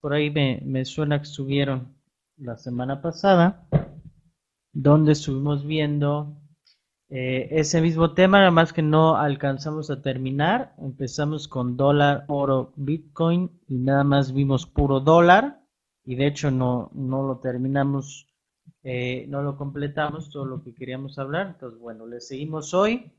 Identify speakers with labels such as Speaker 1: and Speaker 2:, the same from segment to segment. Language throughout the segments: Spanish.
Speaker 1: por ahí me, me suena que estuvieron la semana pasada, donde estuvimos viendo eh, ese mismo tema, nada más que no alcanzamos a terminar. Empezamos con dólar, oro, bitcoin y nada más vimos puro dólar y de hecho no, no lo terminamos, eh, no lo completamos todo lo que queríamos hablar. Entonces, bueno, le seguimos hoy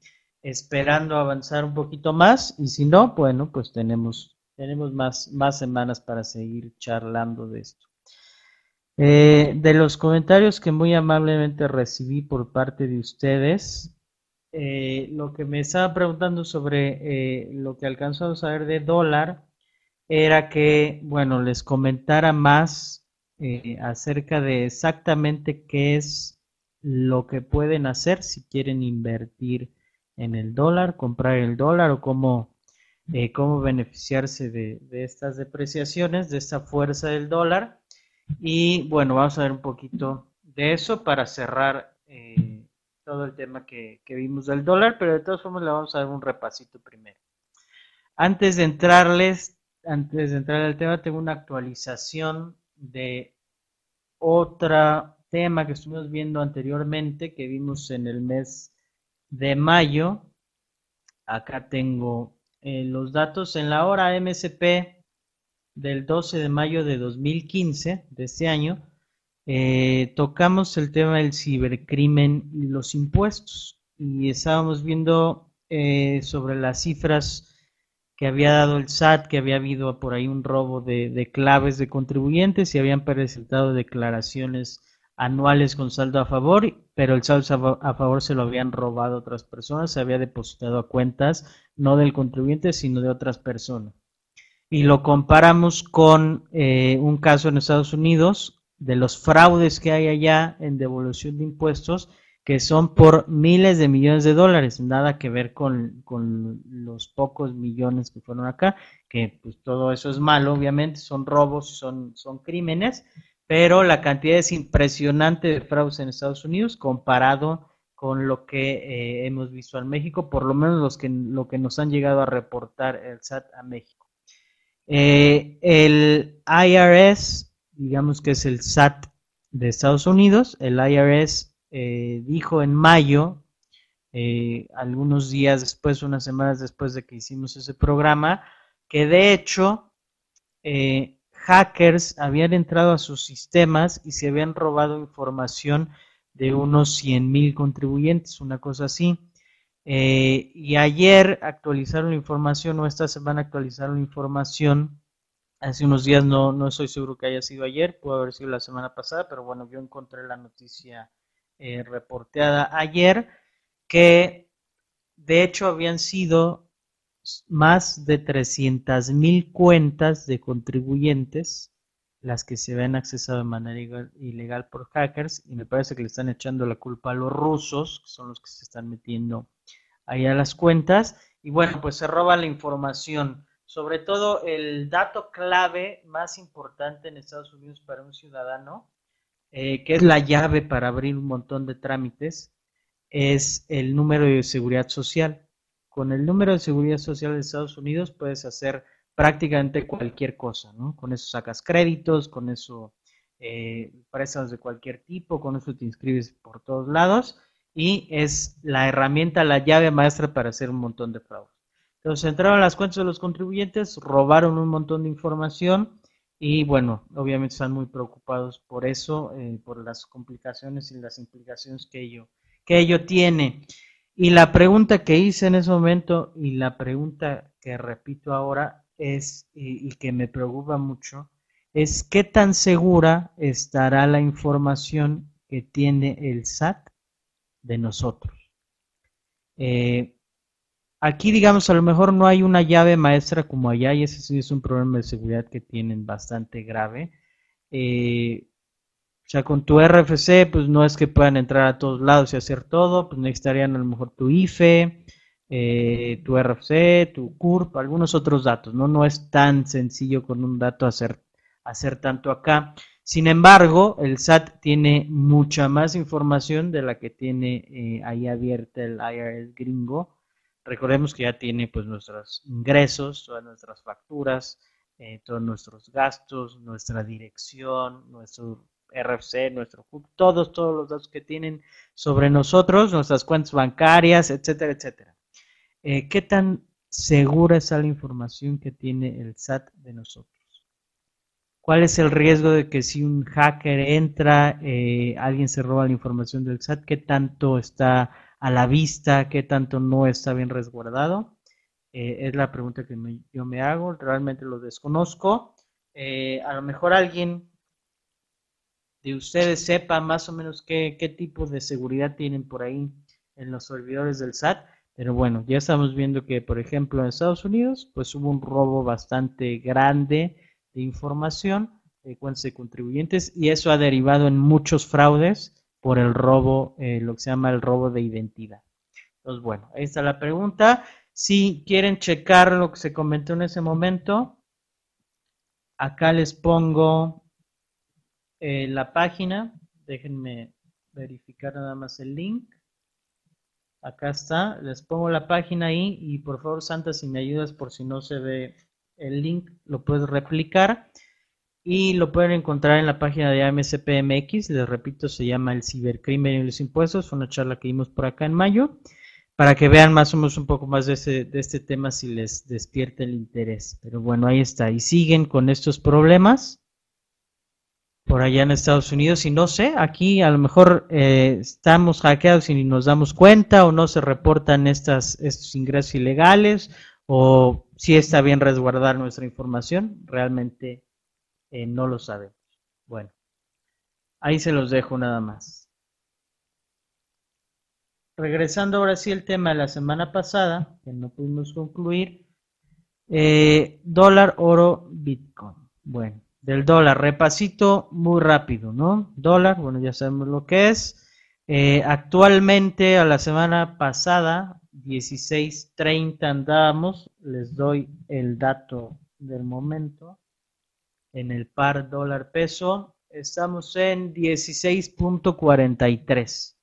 Speaker 1: esperando avanzar un poquito más y si no, bueno, pues tenemos, tenemos más, más semanas para seguir charlando de esto. Eh, de los comentarios que muy amablemente recibí por parte de ustedes, eh, lo que me estaba preguntando sobre eh, lo que alcanzamos a ver de dólar era que, bueno, les comentara más acerca de exactamente qué es lo que pueden hacer si quieren invertir en el dólar, comprar el dólar o cómo, cómo beneficiarse de, de estas depreciaciones, de esta fuerza del dólar. Y bueno, vamos a ver un poquito de eso para cerrar eh, todo el tema que, vimos del dólar, pero de todas formas le vamos a dar un repasito primero. Antes de entrarles, antes de entrar al tema, tengo una actualización de otro tema que estuvimos viendo anteriormente, que vimos en el mes de mayo. Acá tengo eh, los datos en la hora MSP del 12 de mayo de 2015, de este año, eh, tocamos el tema del cibercrimen y los impuestos. Y estábamos viendo eh, sobre las cifras que había dado el SAT, que había habido por ahí un robo de, claves de contribuyentes y habían presentado declaraciones anuales con saldo a favor, pero el saldo a favor se lo habían robado otras personas, se había depositado a cuentas no del contribuyente, sino de otras personas. Y lo comparamos con eh, un caso en Estados Unidos de los fraudes que hay allá en devolución de impuestos que son por miles de millones de dólares, nada que ver con, los pocos millones que fueron acá, que pues todo eso es malo, obviamente, son robos, son, son crímenes, pero la cantidad es impresionante de fraudes en Estados Unidos comparado con lo que eh, hemos visto en México, por lo menos los que, lo que nos han llegado a reportar el SAT a México. Eh, el IRS, digamos que es el SAT de Estados Unidos, el IRS eh, dijo en mayo, eh, algunos días después, unas semanas después de que hicimos ese programa, que de hecho hackers habían entrado a sus sistemas y se habían robado información de unos 100 mil contribuyentes, una cosa así. Eh, y ayer actualizaron la información, o esta semana actualizaron la información. Hace unos días no, no estoy seguro que haya sido ayer, pudo haber sido la semana pasada, pero bueno, yo encontré la noticia eh, reporteada ayer que de hecho habían sido más de 300 mil cuentas de contribuyentes las que se ven accesado de manera ilegal por hackers y me parece que le están echando la culpa a los rusos, que son los que se están metiendo ahí a las cuentas. Y bueno, pues se roba la información. Sobre todo el dato clave más importante en Estados Unidos para un ciudadano, eh, que es la llave para abrir un montón de trámites, es el número de seguridad social. Con el número de seguridad social de Estados Unidos puedes hacer prácticamente cualquier cosa, ¿no? Con eso sacas créditos, con eso eh, préstamos de cualquier tipo, con eso te inscribes por todos lados y es la herramienta, la llave maestra para hacer un montón de fraudes. Entonces entraron las cuentas de los contribuyentes, robaron un montón de información y bueno, obviamente están muy preocupados por eso, eh, por las complicaciones y las implicaciones que ello, que ello tiene. Y la pregunta que hice en ese momento y la pregunta que repito ahora es, y que me preocupa mucho, es qué tan segura estará la información que tiene el SAT de nosotros. Eh, aquí, digamos, a lo mejor no hay una llave maestra como allá, y ese sí es un problema de seguridad que tienen bastante grave. Eh, o sea, con tu RFC, pues no es que puedan entrar a todos lados y hacer todo, pues necesitarían a lo mejor tu IFE, eh, tu RFC, tu CURP, algunos otros datos, ¿no? No es tan sencillo con un dato hacer, hacer tanto acá. Sin embargo, el SAT tiene mucha más información de la que tiene eh, ahí abierta el IRS gringo. Recordemos que ya tiene pues nuestros ingresos, todas nuestras facturas, eh, todos nuestros gastos, nuestra dirección, nuestro RFC, nuestro HUB, todos, todos los datos que tienen sobre nosotros, nuestras cuentas bancarias, etcétera, etcétera. Eh, ¿Qué tan segura es la información que tiene el SAT de nosotros? ¿Cuál es el riesgo de que si un hacker entra, eh, alguien se roba la información del SAT? ¿Qué tanto está a la vista? ¿Qué tanto no está bien resguardado? Eh, es la pregunta que yo me hago. Realmente lo desconozco. a lo mejor alguien de ustedes sepa más o menos qué, qué tipo de seguridad tienen por ahí en los servidores del SAT. Pero bueno, ya estamos viendo que, por ejemplo, en Estados Unidos, pues hubo un robo bastante grande de información de cuentas de contribuyentes y eso ha derivado en muchos fraudes por el robo, eh, lo que se llama el robo de identidad. Entonces, bueno, ahí está la pregunta. Si quieren checar lo que se comentó en ese momento, acá les pongo la página, déjenme verificar nada más el link. Acá está, les pongo la página ahí y por favor Santa si me ayudas por si no se ve el link, lo puedes replicar. Y lo pueden encontrar en la página de AMSPMX, les repito, se llama el cibercrimen y los impuestos, fue una charla que dimos por acá en mayo, para que vean más o menos un poco más de, de este tema si les despierta el interés. Pero bueno, ahí está, y siguen con estos problemas por allá en Estados Unidos y no sé, aquí a lo mejor eh, estamos hackeados y nos damos cuenta o no se reportan estas, estos ingresos ilegales o si está bien resguardar nuestra información, realmente eh, no lo sabemos. Bueno, ahí se los dejo nada más. Regresando ahora sí al tema de la semana pasada, que no pudimos concluir, eh, dólar, oro, bitcoin. Bueno, del dólar. Repasito muy rápido, ¿no? Dólar, bueno, ya sabemos lo que es. Eh, actualmente, a la semana pasada, 16.30 andábamos, les doy el dato del momento. En el par dólar peso, estamos en 16.43.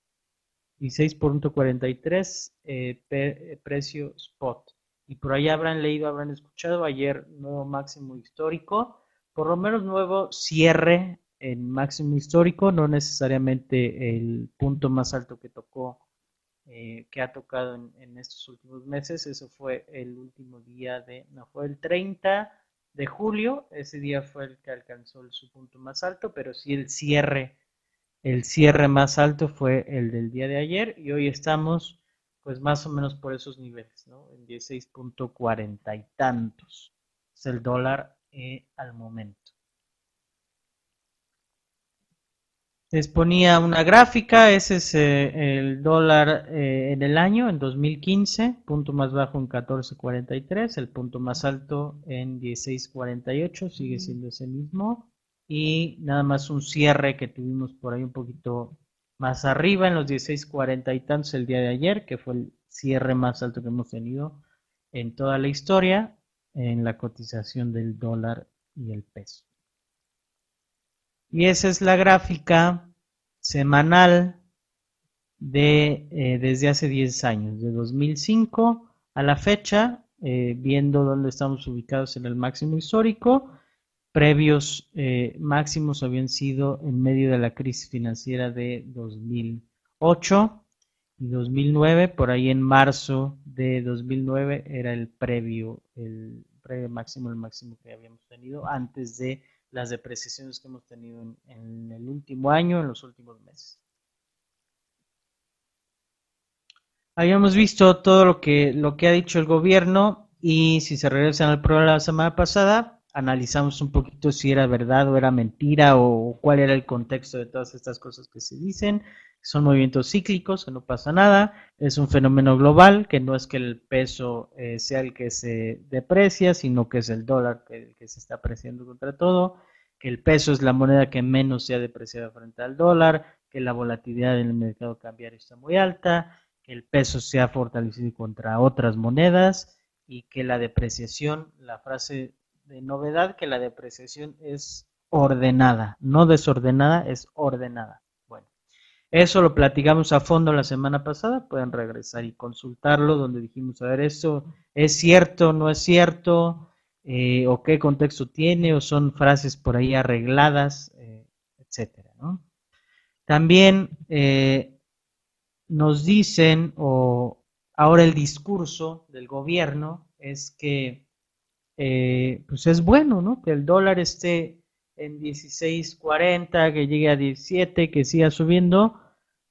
Speaker 1: 16.43 eh, precio spot. Y por ahí habrán leído, habrán escuchado ayer nuevo máximo histórico por lo menos nuevo cierre en máximo histórico, no necesariamente el punto más alto que tocó, eh, que ha tocado en, estos últimos meses, eso fue el último día de, no, fue el 30 de julio, ese día fue el que alcanzó su punto más alto, pero sí el cierre, el cierre más alto fue el del día de ayer y hoy estamos pues más o menos por esos niveles, ¿no? En 16.40 y tantos. Es el dólar eh, al momento. Les ponía una gráfica, ese es eh, el dólar eh, en el año, en 2015, punto más bajo en 14.43, el punto más alto en 16.48, sigue siendo ese mismo, y nada más un cierre que tuvimos por ahí un poquito más arriba en los 16.40 y tantos el día de ayer, que fue el cierre más alto que hemos tenido en toda la historia, en la cotización del dólar y el peso. Y esa es la gráfica semanal de eh, desde hace 10 años, de 2005 a la fecha, eh, viendo dónde estamos ubicados en el máximo histórico. Previos eh, máximos habían sido en medio de la crisis financiera de 2008 y 2009, por ahí en marzo de 2009 era el previo, el previo máximo, el máximo que habíamos tenido antes de las depreciaciones que hemos tenido en, el último año, en los últimos meses. Habíamos visto todo lo que, lo que ha dicho el gobierno y si se regresan al programa la semana pasada, analizamos un poquito si era verdad o era mentira o cuál era el contexto de todas estas cosas que se dicen. Son movimientos cíclicos, que no pasa nada, es un fenómeno global, que no es que el peso eh, sea el que se deprecia, sino que es el dólar que, que se está apreciando contra todo, que el peso es la moneda que menos se ha depreciado frente al dólar, que la volatilidad en el mercado cambiario está muy alta, que el peso se ha fortalecido contra otras monedas y que la depreciación, la frase de novedad que la depreciación es ordenada, no desordenada, es ordenada. Eso lo platicamos a fondo la semana pasada, pueden regresar y consultarlo, donde dijimos, a ver, eso es cierto, no es cierto, eh, o qué contexto tiene o son frases por ahí arregladas, eh, etcétera. También eh, nos dicen, o ahora el discurso del gobierno es que pues es bueno, ¿no? Que el dólar esté en 16.40, que llegue a 17, que siga subiendo,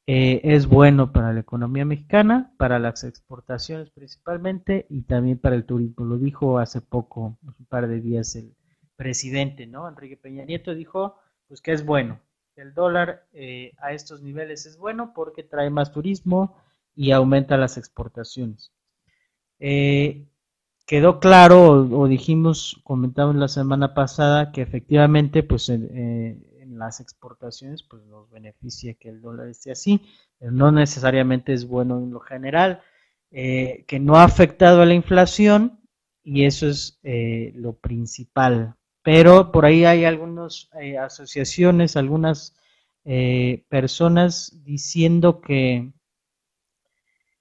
Speaker 1: eh, es bueno para la economía mexicana, para las exportaciones principalmente y también para el turismo. Lo dijo hace poco, un par de días, el presidente, ¿no? Enrique Peña Nieto dijo, pues que es bueno. El dólar eh, a estos niveles es bueno porque trae más turismo y aumenta las exportaciones. Eh, quedó claro, o, dijimos, comentamos la semana pasada, que efectivamente, pues las exportaciones, pues nos beneficia que el dólar esté así, no necesariamente es bueno en lo general, eh, que no ha afectado a la inflación y eso es eh, lo principal. Pero por ahí hay algunas eh, asociaciones, algunas personas diciendo que,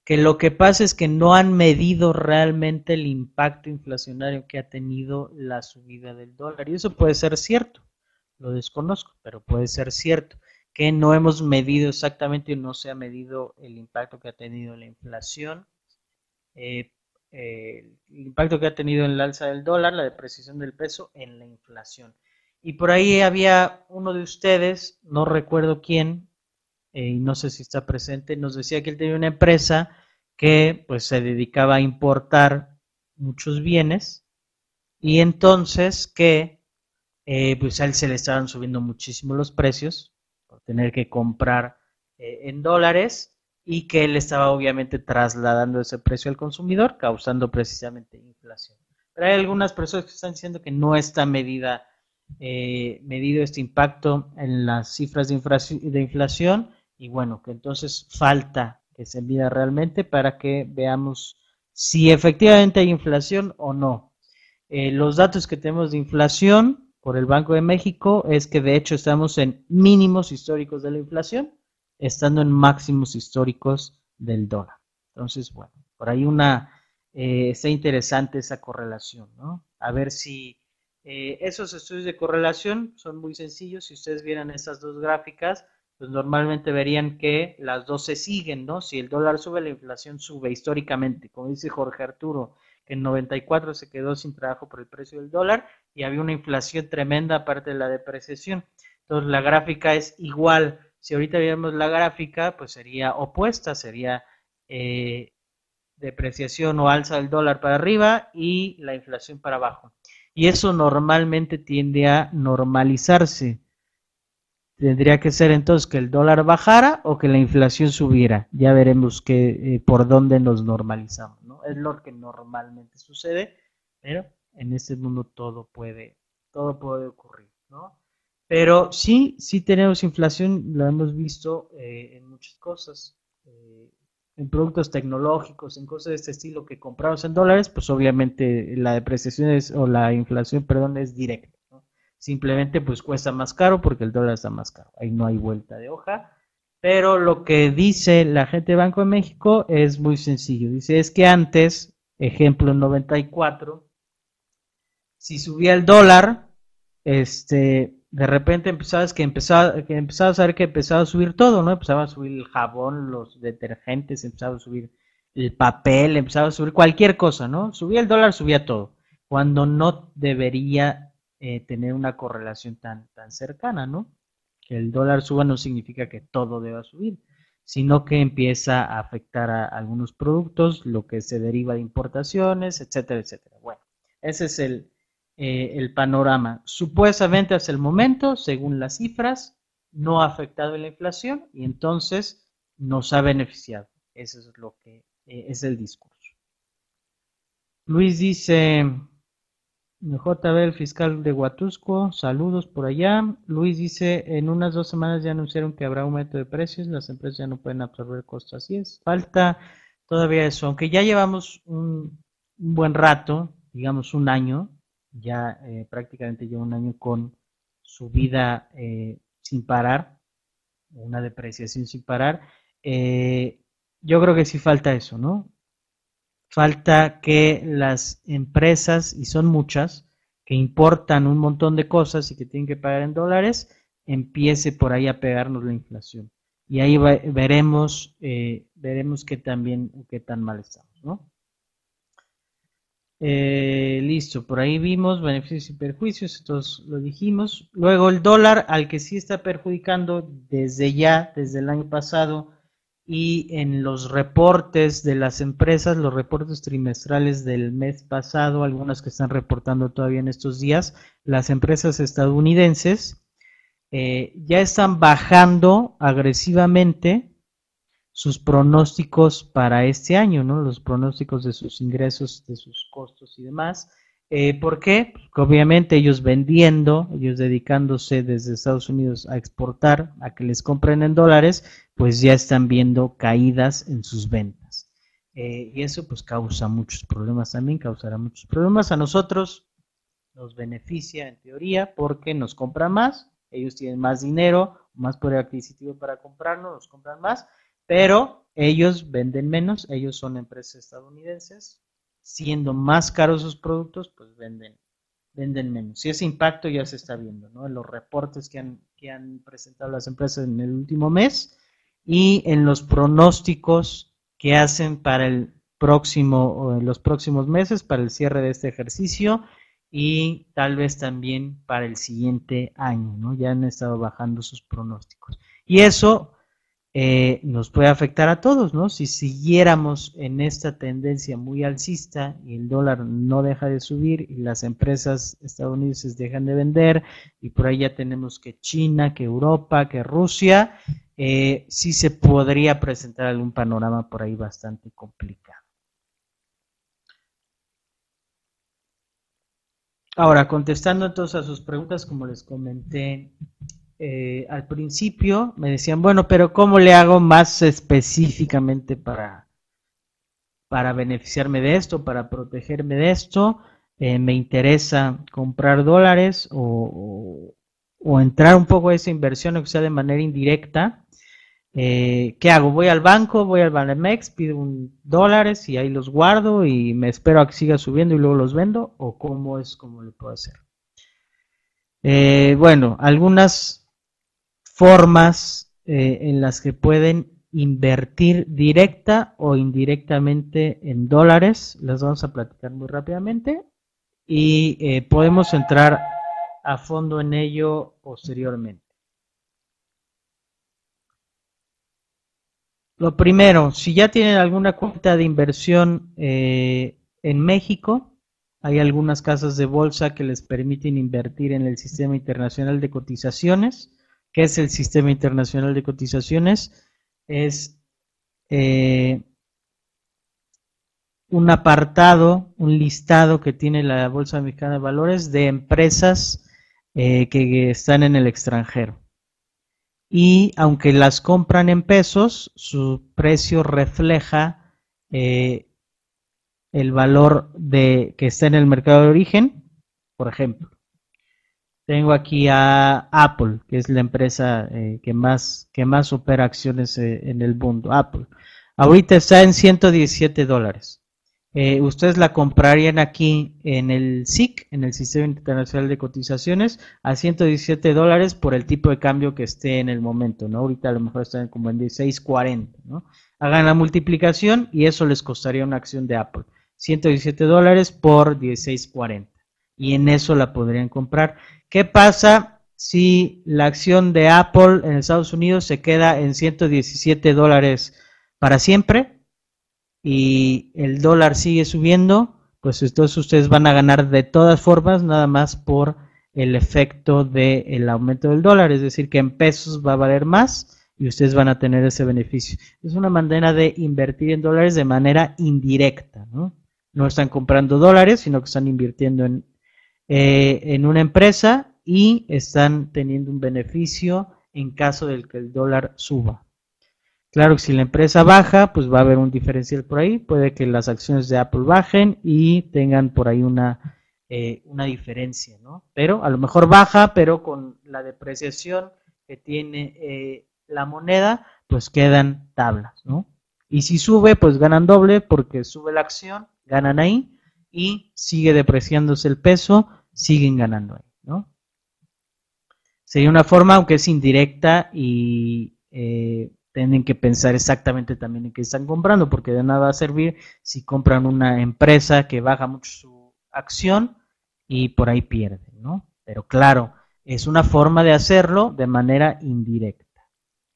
Speaker 1: que lo que pasa es que no han medido realmente el impacto inflacionario que ha tenido la subida del dólar. Y eso puede ser cierto lo desconozco, pero puede ser cierto que no hemos medido exactamente, no se ha medido el impacto que ha tenido la inflación, eh, el impacto que ha tenido en el alza del dólar, la depreciación del peso en la inflación. Y por ahí había uno de ustedes, no recuerdo quién, eh, y no sé si está presente, nos decía que él tenía una empresa que pues se dedicaba a importar muchos bienes y entonces que eh, pues a él se le estaban subiendo muchísimo los precios por tener que comprar eh, en dólares y que él estaba obviamente trasladando ese precio al consumidor, causando precisamente inflación. Pero hay algunas personas que están diciendo que no está medida, eh, medido este impacto en las cifras de, de inflación y bueno, que entonces falta que se mida realmente para que veamos si efectivamente hay inflación o no. los datos que tenemos de inflación por el Banco de México es que de hecho estamos en mínimos históricos de la inflación, estando en máximos históricos del dólar. Entonces, bueno, por ahí una, eh, está interesante esa correlación, ¿no? A ver si eh, esos estudios de correlación son muy sencillos. Si ustedes vieran estas dos gráficas, pues normalmente verían que las dos se siguen, ¿no? Si el dólar sube, la inflación sube históricamente. Como dice Jorge Arturo, que en 94 se quedó sin trabajo por el precio del dólar y había una inflación tremenda aparte de la depreciación. Entonces la gráfica es igual. Si ahorita viéramos la gráfica, pues sería opuesta, sería eh, depreciación o alza del dólar para arriba y la inflación para abajo. Y eso normalmente tiende a normalizarse. Tendría que ser entonces que el dólar bajara o que la inflación subiera. Ya veremos que, eh, por dónde nos normalizamos. ¿no? Es lo que normalmente sucede, pero en este mundo todo puede, todo puede ocurrir, ¿no? Pero sí, sí tenemos inflación, lo hemos visto eh, en muchas cosas, eh, en productos tecnológicos, en cosas de este estilo que compramos en dólares, pues obviamente la depreciación es, o la inflación, perdón, es directa, ¿no? Simplemente pues cuesta más caro porque el dólar está más caro, ahí no hay vuelta de hoja. Pero lo que dice la gente de Banco de México es muy sencillo. Dice, es que antes, ejemplo en 94, si subía el dólar, este, de repente empezabas que empezaba, que empezabas a ver que empezaba a subir todo, ¿no? Empezaba a subir el jabón, los detergentes, empezaba a subir el papel, empezaba a subir cualquier cosa, ¿no? Subía el dólar, subía todo, cuando no debería eh, tener una correlación tan, tan cercana, ¿no? Que el dólar suba no significa que todo deba subir, sino que empieza a afectar a algunos productos, lo que se deriva de importaciones, etcétera, etcétera. Bueno, ese es el, eh, el panorama. Supuestamente hasta el momento, según las cifras, no ha afectado la inflación y entonces nos ha beneficiado. Eso es lo que eh, es el discurso. Luis dice, JB, el fiscal de Huatusco, saludos por allá. Luis dice, en unas dos semanas ya anunciaron que habrá aumento de precios, las empresas ya no pueden absorber costos, así es. Falta todavía eso, aunque ya llevamos un buen rato, digamos un año, ya eh, prácticamente lleva un año con su vida eh, sin parar, una depreciación sin parar. Eh, yo creo que sí falta eso, ¿no? falta que las empresas, y son muchas, que importan un montón de cosas y que tienen que pagar en dólares, empiece por ahí a pegarnos la inflación. Y ahí veremos, eh, veremos qué tan bien o qué tan mal estamos, ¿no? Eh, listo, por ahí vimos beneficios y perjuicios, estos lo dijimos. Luego el dólar al que sí está perjudicando desde ya, desde el año pasado, y en los reportes de las empresas, los reportes trimestrales del mes pasado, algunas que están reportando todavía en estos días, las empresas estadounidenses eh, ya están bajando agresivamente sus pronósticos para este año, ¿no? Los pronósticos de sus ingresos, de sus costos y demás. Eh, ¿Por qué? Porque obviamente ellos vendiendo, ellos dedicándose desde Estados Unidos a exportar, a que les compren en dólares, pues ya están viendo caídas en sus ventas. Eh, y eso pues causa muchos problemas también, causará muchos problemas a nosotros, nos beneficia en teoría porque nos compran más, ellos tienen más dinero, más poder adquisitivo para comprarnos, nos compran más, pero ellos venden menos, ellos son empresas estadounidenses, siendo más caros sus productos, pues venden, venden menos. Y ese impacto ya se está viendo, ¿no? En los reportes que han, que han presentado las empresas en el último mes y en los pronósticos que hacen para el próximo o los próximos meses, para el cierre de este ejercicio y tal vez también para el siguiente año, ¿no? Ya han estado bajando sus pronósticos. Y eso eh, nos puede afectar a todos, ¿no? Si siguiéramos en esta tendencia muy alcista y el dólar no deja de subir y las empresas estadounidenses dejan de vender y por ahí ya tenemos que China, que Europa, que Rusia, eh, sí se podría presentar algún panorama por ahí bastante complicado. Ahora, contestando entonces a sus preguntas, como les comenté eh, al principio me decían, bueno, pero ¿cómo le hago más específicamente para, para beneficiarme de esto, para protegerme de esto? Eh, me interesa comprar dólares o, entrar un poco a esa inversión, o sea de manera indirecta. Eh, ¿Qué hago? Voy al banco, voy al Banamex, pido un dólares y ahí los guardo y me espero a que siga subiendo y luego los vendo, o cómo es como lo puedo hacer. bueno, algunas formas eh, en las que pueden invertir directa o indirectamente en dólares. Las vamos a platicar muy rápidamente y eh, podemos entrar a fondo en ello posteriormente. Lo primero, si ya tienen alguna cuenta de inversión eh, en México, hay algunas casas de bolsa que les permiten invertir en el sistema internacional de cotizaciones ¿Qué es el Sistema Internacional de Cotizaciones? Es eh, un apartado, un listado que tiene la Bolsa Mexicana de Valores de empresas eh, que están en el extranjero. Y aunque las compran en pesos, su precio refleja eh, el valor de que está en el mercado de origen, por ejemplo. Tengo aquí a Apple, que es la empresa eh, que, más, que más opera acciones eh, en el mundo, Apple. Ahorita está en 117 dólares. Eh, ustedes la comprarían aquí en el SIC, en el Sistema Internacional de Cotizaciones, a 117 dólares por el tipo de cambio que esté en el momento, ¿no? Ahorita a lo mejor están como en 16.40, ¿no? Hagan la multiplicación y eso les costaría una acción de Apple. 117 dólares por 16.40. Y en eso la podrían comprar. ¿Qué pasa si la acción de Apple en Estados Unidos se queda en 117 dólares para siempre y el dólar sigue subiendo? Pues entonces ustedes van a ganar de todas formas, nada más por el efecto del aumento del dólar, es decir, que en pesos va a valer más y ustedes van a tener ese beneficio. Es una manera de invertir en dólares de manera indirecta, ¿no? No están comprando dólares, sino que están invirtiendo en eh, en una empresa y están teniendo un beneficio en caso de que el dólar suba. Claro que si la empresa baja, pues va a haber un diferencial por ahí, puede que las acciones de Apple bajen y tengan por ahí una, eh, una diferencia, ¿no? Pero a lo mejor baja, pero con la depreciación que tiene eh, la moneda, pues quedan tablas, ¿no? Y si sube, pues ganan doble porque sube la acción, ganan ahí y sigue depreciándose el peso, siguen ganando ahí, ¿no? Sería una forma, aunque es indirecta y eh, tienen que pensar exactamente también en qué están comprando, porque de nada va a servir si compran una empresa que baja mucho su acción y por ahí pierden, ¿no? Pero claro, es una forma de hacerlo de manera indirecta,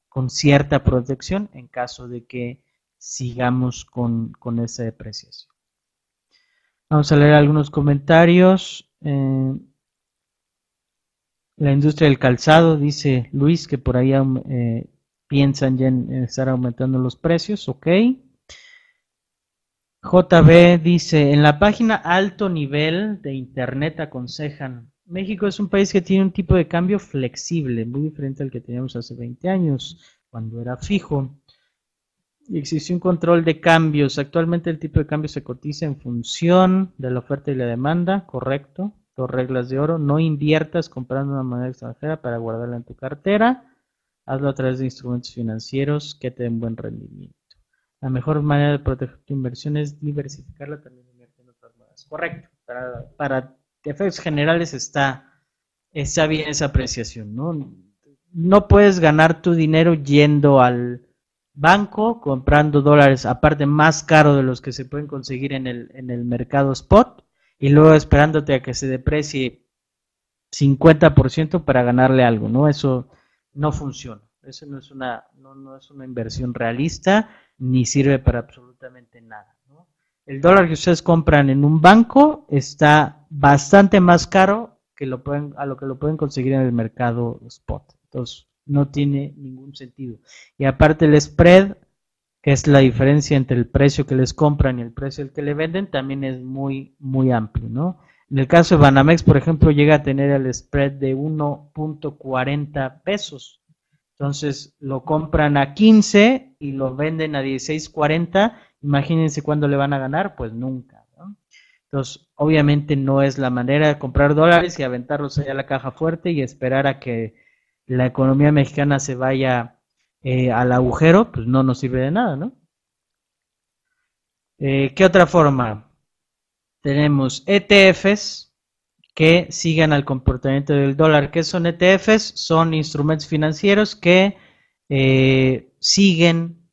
Speaker 1: con cierta protección en caso de que sigamos con, esa depreciación. Vamos a leer algunos comentarios. Eh, la industria del calzado, dice Luis, que por ahí eh, piensan ya en, estar aumentando los precios, ok. JB dice, en la página alto nivel de Internet aconsejan, México es un país que tiene un tipo de cambio flexible, muy diferente al que teníamos hace 20 años, cuando era fijo. Y existe un control de cambios. Actualmente el tipo de cambio se cotiza en función de la oferta y la demanda, correcto. Dos reglas de oro. No inviertas comprando una moneda extranjera para guardarla en tu cartera. Hazlo a través de instrumentos financieros que te den buen rendimiento. La mejor manera de proteger tu inversión es diversificarla también en otras monedas. Correcto. Para, para efectos generales está, está bien esa apreciación. ¿no? no puedes ganar tu dinero yendo al banco comprando dólares aparte más caro de los que se pueden conseguir en el, en el mercado spot y luego esperándote a que se deprecie 50% para ganarle algo, ¿no? Eso no funciona. Eso no es una, no, no es una inversión realista ni sirve para absolutamente nada. ¿no? El dólar que ustedes compran en un banco está bastante más caro que lo pueden, a lo que lo pueden conseguir en el mercado spot. Entonces, no tiene ningún sentido. Y aparte el spread, que es la diferencia entre el precio que les compran y el precio al que le venden, también es muy, muy amplio, ¿no? En el caso de Banamex, por ejemplo, llega a tener el spread de 1.40 pesos. Entonces lo compran a 15 y lo venden a 16.40. Imagínense cuándo le van a ganar, pues nunca. ¿no? Entonces, obviamente no es la manera de comprar dólares y aventarlos allá a la caja fuerte y esperar a que la economía mexicana se vaya eh, al agujero, pues no nos sirve de nada, ¿no? Eh, ¿Qué otra forma? Tenemos ETFs que sigan al comportamiento del dólar. ¿Qué son ETFs? Son instrumentos financieros que eh, siguen,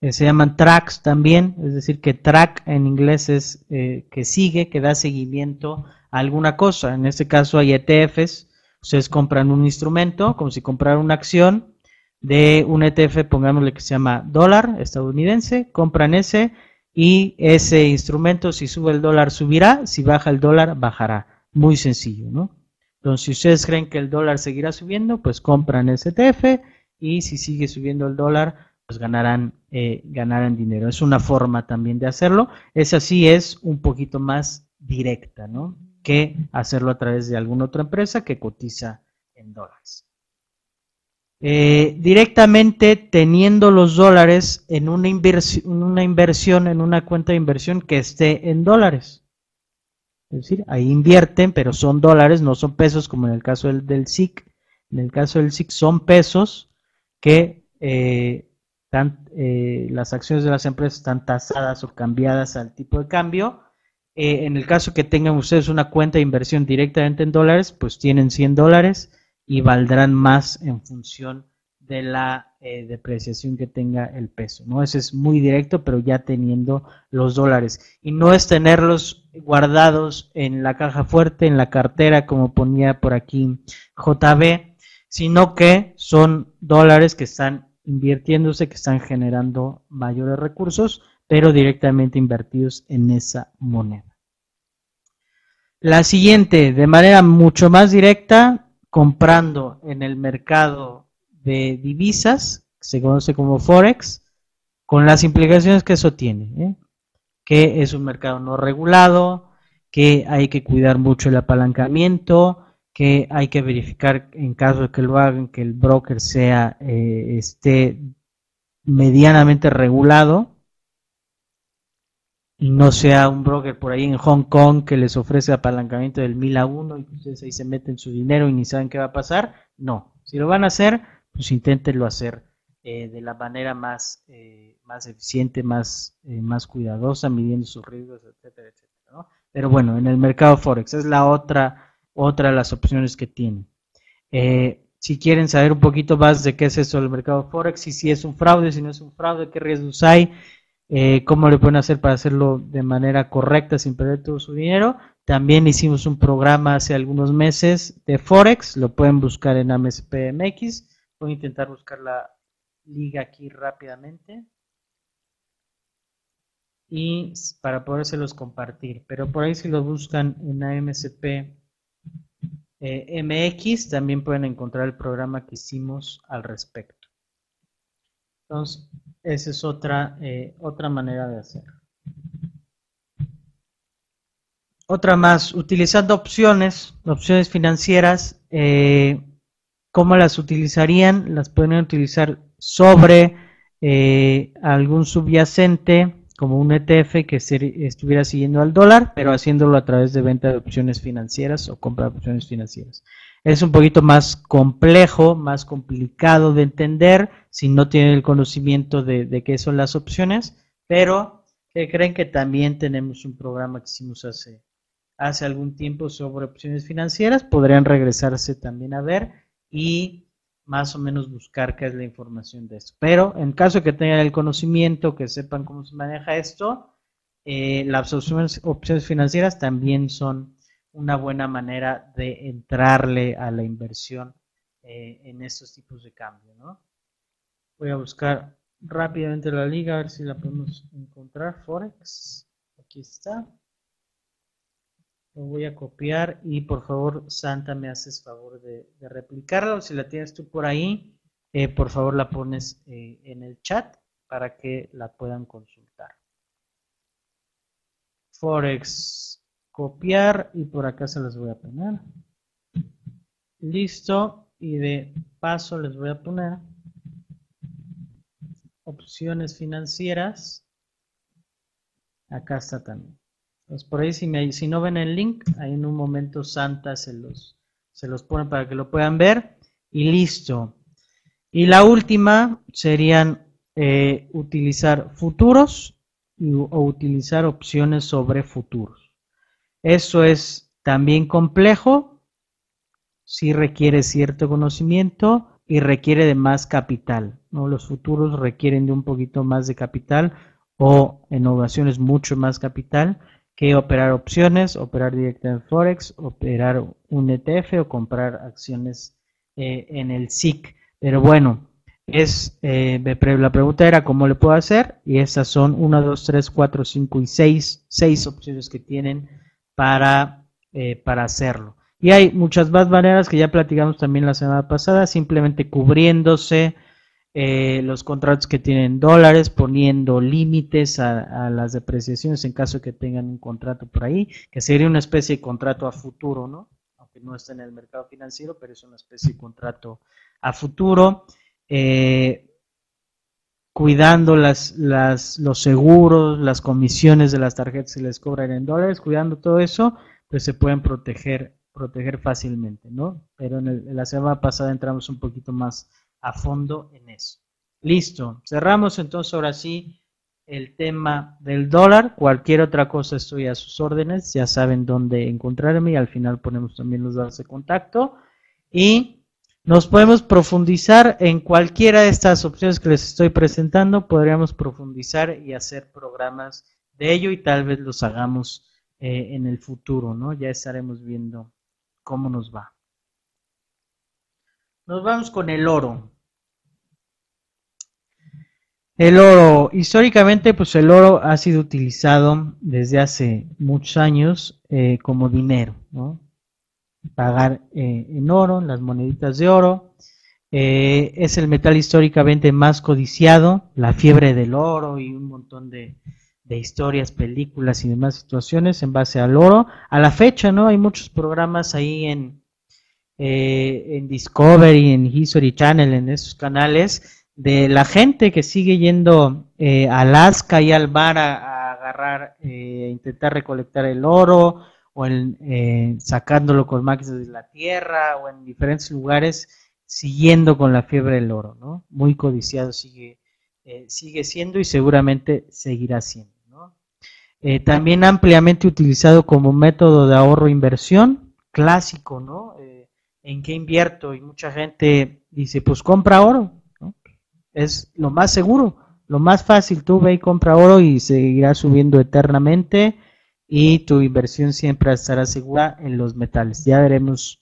Speaker 1: se llaman tracks también, es decir, que track en inglés es que sigue, que da seguimiento a alguna cosa. En este caso hay ETFs Ustedes compran un instrumento, como si compraran una acción de un ETF, pongámosle que se llama dólar estadounidense, compran ese y ese instrumento, si sube el dólar, subirá, si baja el dólar, bajará. Muy sencillo, ¿no? Entonces, si ustedes creen que el dólar seguirá subiendo, pues compran ese ETF y si sigue subiendo el dólar, pues ganarán, eh, ganarán dinero. Es una forma también de hacerlo. Esa sí es un poquito más directa, ¿no? Que hacerlo a través de alguna otra empresa que cotiza en dólares. Eh, directamente teniendo los dólares en una, inversión, en una cuenta de inversión que esté en dólares. Es decir, ahí invierten, pero son dólares, no son pesos como en el caso del, SIC. En el caso del SIC son pesos que eh, eh, las acciones de las empresas están tasadas o cambiadas al tipo de cambio eh, en el caso que tengan ustedes una cuenta de inversión directamente en dólares, pues tienen 100 dólares y valdrán más en función de la eh, depreciación que tenga el peso. ¿no? Ese es muy directo, pero ya teniendo los dólares. Y no es tenerlos guardados en la caja fuerte, en la cartera, como ponía por aquí JB, sino que son dólares que están invirtiéndose, que están generando mayores recursos, pero directamente invertidos en esa moneda. La siguiente, de manera mucho más directa, comprando en el mercado de divisas, se conoce como Forex, con las implicaciones que eso tiene, ¿eh? que es un mercado no regulado, que hay que cuidar mucho el apalancamiento, que hay que verificar en caso de que lo hagan que el broker sea eh, esté medianamente regulado no sea un broker por ahí en Hong Kong que les ofrece apalancamiento del 1000 a 1 y ustedes ahí se meten su dinero y ni saben qué va a pasar. No, si lo van a hacer, pues inténtenlo hacer eh, de la manera más, eh, más eficiente, más, eh, más cuidadosa, midiendo sus riesgos, etcétera, etcétera. Pero bueno, en el mercado Forex es la otra, otra de las opciones que tienen. si quieren saber un poquito más de qué es eso del mercado Forex, y si es un fraude, si no es un fraude, qué riesgos hay, cómo le pueden hacer para hacerlo de manera correcta sin perder todo su dinero, también hicimos un programa hace algunos meses de Forex, lo pueden buscar en AMSPMX, voy a intentar buscar la, liga aquí rápidamente y para podérselos compartir. Pero por ahí si lo buscan en AMCP eh, MX también pueden encontrar el programa que hicimos al respecto. Entonces, esa es otra, eh, otra manera de hacer. Otra más, utilizando opciones, opciones financieras, eh, ¿cómo las utilizarían? Las pueden utilizar sobre eh, algún subyacente como un ETF que estuviera siguiendo al dólar, pero haciéndolo a través de venta de opciones financieras o compra de opciones financieras. Es un poquito más complejo, más complicado de entender si no tienen el conocimiento de, qué son las opciones, pero que creen que también tenemos un programa que hicimos hace, hace algún tiempo sobre opciones financieras, podrían regresarse también a ver y más o menos buscar qué es la información de esto. Pero en caso que tengan el conocimiento, que sepan cómo se maneja esto, eh, las opciones, financieras también son una buena manera de entrarle a la inversión eh, en estos tipos de cambio. ¿no? Voy a buscar rápidamente la liga, a ver si la podemos encontrar. Forex, aquí está. Lo voy a copiar y por favor, Santa, me haces favor de, replicarlo. Si la tienes tú por ahí, eh, por favor la pones eh, en el chat para que la puedan consultar. Forex, copiar y por acá se las voy a poner. Listo. Y de paso les voy a poner opciones financieras. Acá está también. Pues por ahí si, me, si no ven el link, ahí en un momento Santa se los, se los pone para que lo puedan ver. Y listo. Y la última serían eh, utilizar futuros o utilizar opciones sobre futuros. Eso es también complejo, si requiere cierto conocimiento y requiere de más capital. ¿No? Los futuros requieren de un poquito más de capital o en ocasiones mucho más capital que operar opciones, operar directamente en Forex, operar un ETF o comprar acciones eh, en el SIC. Pero bueno, es eh, la pregunta era cómo le puedo hacer y estas son 1, 2, 3, 4, 5 y 6, 6 opciones que tienen para, eh, para hacerlo. Y hay muchas más maneras que ya platicamos también la semana pasada, simplemente cubriéndose eh, los contratos que tienen dólares, poniendo límites a, las depreciaciones en caso de que tengan un contrato por ahí, que sería una especie de contrato a futuro, ¿no? Aunque no está en el mercado financiero, pero es una especie de contrato a futuro. Eh, cuidando las, las, los seguros, las comisiones de las tarjetas se les cobran en dólares, cuidando todo eso, pues se pueden proteger, proteger fácilmente, ¿no? Pero en la semana pasada entramos un poquito más a fondo en eso. Listo, cerramos entonces ahora sí el tema del dólar. Cualquier otra cosa estoy a sus órdenes, ya saben dónde encontrarme y al final ponemos también los datos de contacto. Y nos podemos profundizar en cualquiera de estas opciones que les estoy presentando, podríamos profundizar y hacer programas de ello y tal vez los hagamos eh, en el futuro, ¿no? Ya estaremos viendo cómo nos va. Nos vamos con el oro. El oro, históricamente, pues el oro ha sido utilizado desde hace muchos años eh, como dinero, ¿no? Pagar eh, en oro, las moneditas de oro. Eh, es el metal históricamente más codiciado, la fiebre del oro y un montón de, de historias, películas y demás situaciones en base al oro. A la fecha, ¿no? Hay muchos programas ahí en, eh, en Discovery, en History Channel, en esos canales, de la gente que sigue yendo eh, a Alaska y al mar a, agarrar, eh, intentar recolectar el oro, o en, sacándolo con máquinas de la tierra, o en diferentes lugares siguiendo con la fiebre del oro, ¿no? Muy codiciado sigue, eh, sigue siendo y seguramente seguirá siendo, ¿no? Eh, también ampliamente utilizado como método de ahorro e clásico, ¿no? ¿En qué invierto? Y mucha gente dice, pues compra oro, ¿no? Es lo más seguro, lo más fácil, tú ve y compra oro y seguirá subiendo eternamente y tu inversión siempre estará segura en los metales. Ya veremos,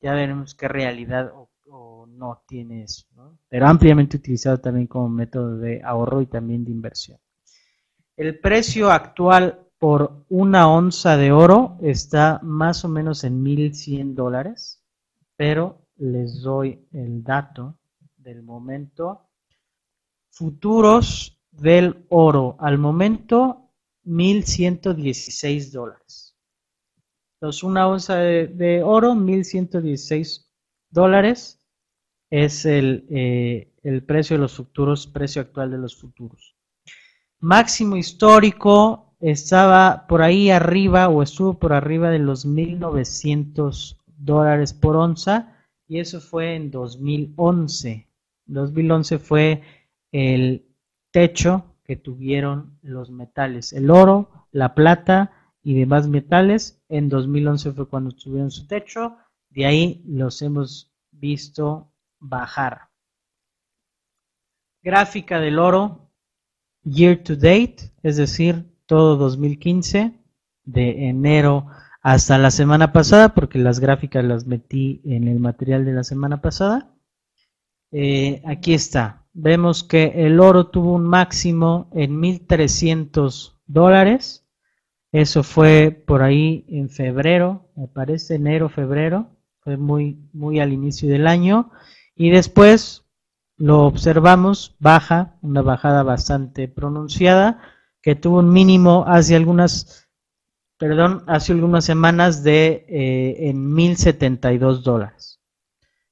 Speaker 1: ya veremos qué realidad o, no tiene eso, pero ampliamente utilizado también como método de ahorro y también de inversión. El precio actual por una onza de oro está más o menos en 1100 dólares, pero les doy el dato del momento. Futuros del oro al momento 1.116 dólares. Entonces, una onza de, oro, 1.116 dólares, es el, eh, el precio de los futuros, precio actual de los futuros. Máximo histórico estaba por ahí arriba o estuvo por arriba de los 1.900 dólares por onza y eso fue en 2011. 2011 fue el techo que tuvieron los metales, el oro, la plata y demás metales. En 2011 fue cuando tuvieron su techo, de ahí los hemos visto bajar. Gráfica del oro, year to date, es decir, todo 2015, de enero hasta la semana pasada, porque las gráficas las metí en el material de la semana pasada. Eh, aquí está, vemos que el oro tuvo un máximo en 1.300 dólares. Eso fue por ahí en febrero, me parece enero, febrero. Fue muy, muy al inicio del año. Y después lo observamos, baja, una bajada bastante pronunciada, que tuvo un mínimo hace algunas, perdón, hace algunas semanas de eh, en 1.072 dólares.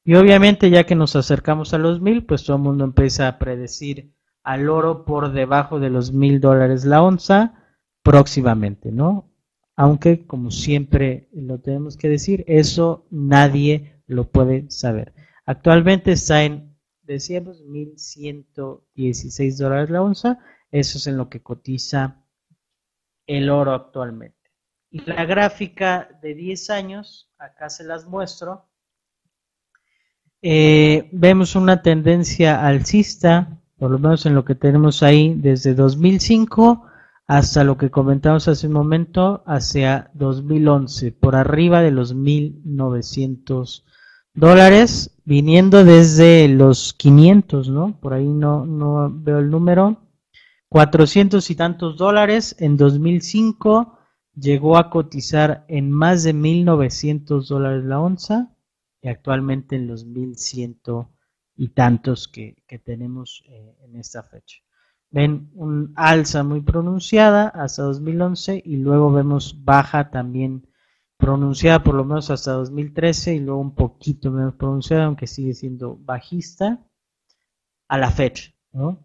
Speaker 1: Y obviamente ya que nos acercamos a los mil, pues todo el mundo empieza a predecir al oro por debajo de los mil dólares la onza próximamente, ¿no? Aunque, como siempre lo tenemos que decir, eso nadie lo puede saber. Actualmente está en, decíamos, 1.116 dólares la onza. Eso es en lo que cotiza el oro actualmente. Y la gráfica de 10 años, acá se las muestro eh, vemos una tendencia alcista, por lo menos en lo que tenemos ahí, desde 2005 hasta lo que comentamos hace un momento, hacia 2011, por arriba de los 1.900 dólares, viniendo desde los 500, ¿no? Por ahí no, no veo el número. 400 y tantos dólares en 2005 llegó a cotizar en más de 1.900 dólares la onza actualmente en los mil ciento y tantos que, tenemos eh, en esta fecha. Ven un alza muy pronunciada hasta 2011 y luego vemos baja también pronunciada por lo menos hasta 2013 y luego un poquito menos pronunciada, aunque sigue siendo bajista a la fecha. ¿no?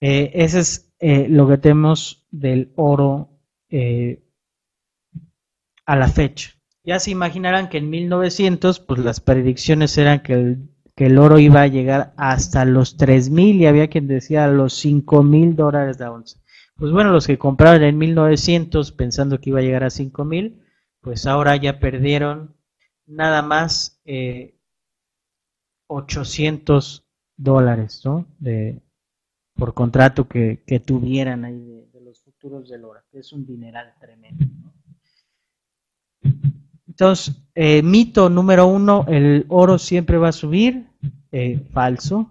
Speaker 1: Eh, ese es eh, lo que tenemos del oro a la fecha. Ya se imaginarán que en 1900, pues las predicciones eran que el, que el oro iba a llegar hasta los 3.000 y había quien decía los 5.000 dólares de onza. Pues bueno, los que compraron en 1900 pensando que iba a llegar a 5.000, pues ahora ya perdieron nada más eh, 800 dólares, ¿no? De, por contrato que, que tuvieran ahí de, del oro, que es un dineral tremendo. Entonces, eh, mito número uno, el oro siempre va a subir. Eh, falso.